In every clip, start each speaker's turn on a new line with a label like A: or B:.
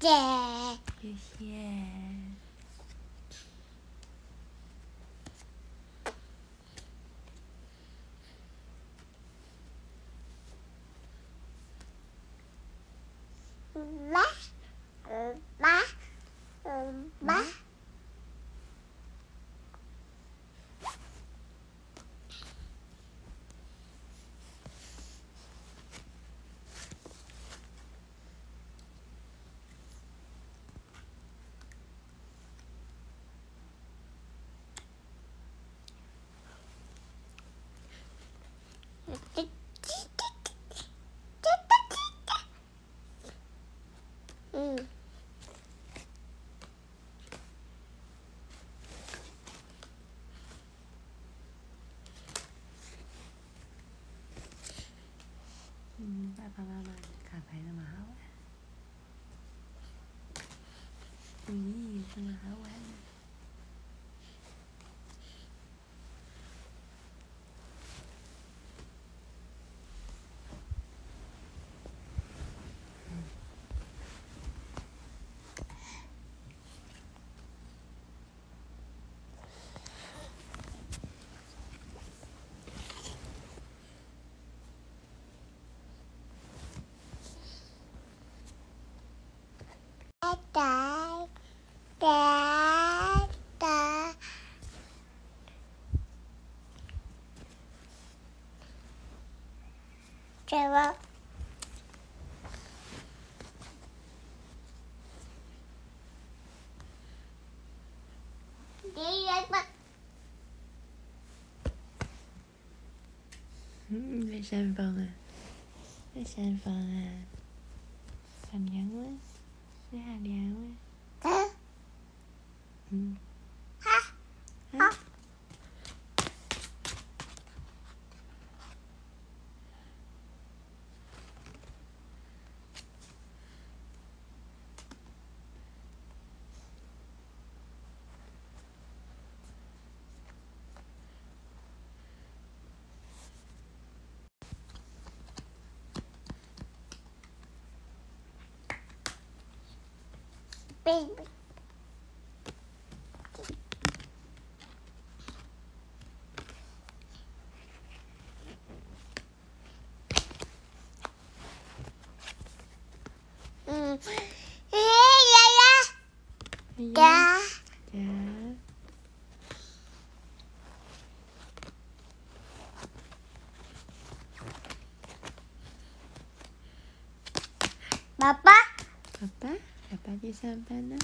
A: 姐，
B: 谢谢。
A: 妈，
B: อืมไปไปไป
A: ไปขาไปนะ
B: มาเออ่มอาอ่ drzewo. Weź ten wolę. Weź ten wolę.
A: Pan
B: Jan
A: Łys?
B: Ja,
A: Jan baby。嗯，爷爷，
B: 哎呀，
A: 家
B: 家，
A: 爸爸
B: 爸爸，爸爸去上班了。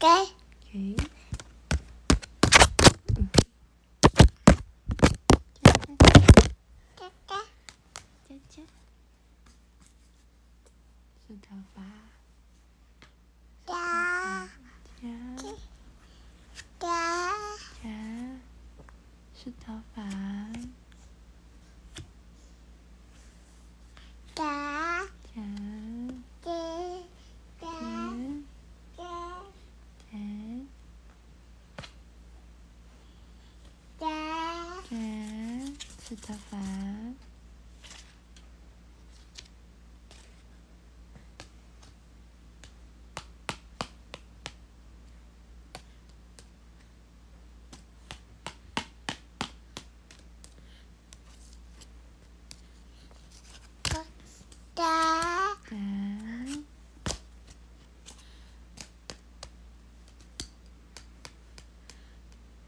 A: 给
B: 佳，梳头发，
A: 家
B: 夹
A: 家
B: 夹，梳头发，夹，梳头发。
A: 家
B: 夹，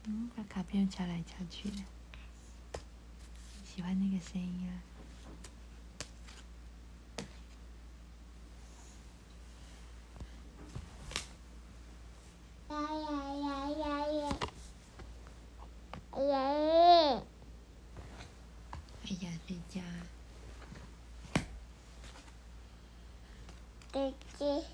B: 嗯，把卡片敲来敲去的，喜欢那个声音啊。
A: 呀呀